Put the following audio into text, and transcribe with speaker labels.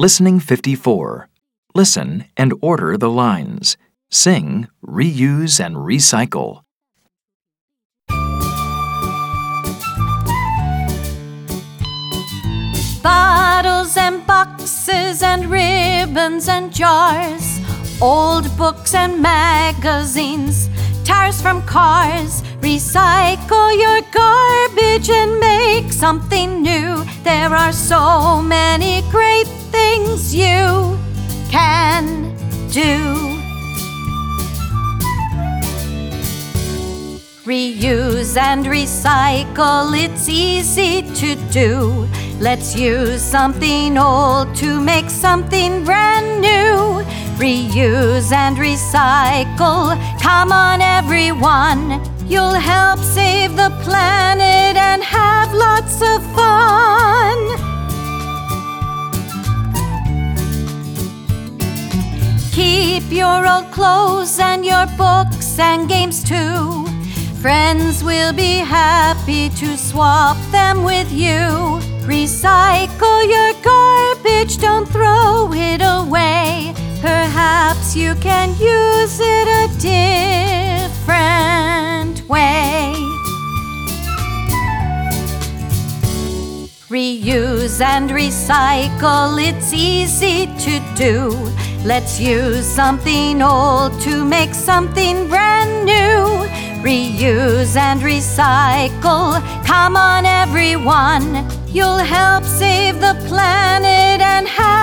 Speaker 1: Listening 54. Listen and order the lines. Sing, reuse, and recycle.
Speaker 2: Bottles and boxes and ribbons and jars, old books and magazines, tires from cars. Recycle your garbage and make something new. There are so many do. Reuse and recycle, it's easy to do. Let's use something old to make something brand new. Reuse and recycle, come on, everyone. You'll help save the planet Keep your old clothes and your books and games too. Friends will be happy to swap them with you. Recycle your garbage, don't throw it away. Perhaps you can use it a different way. Reuse and recycle, it's easy to do. Let's use something old to make something brand new. Reuse and recycle, come on, everyone. You'll help save the planet and have.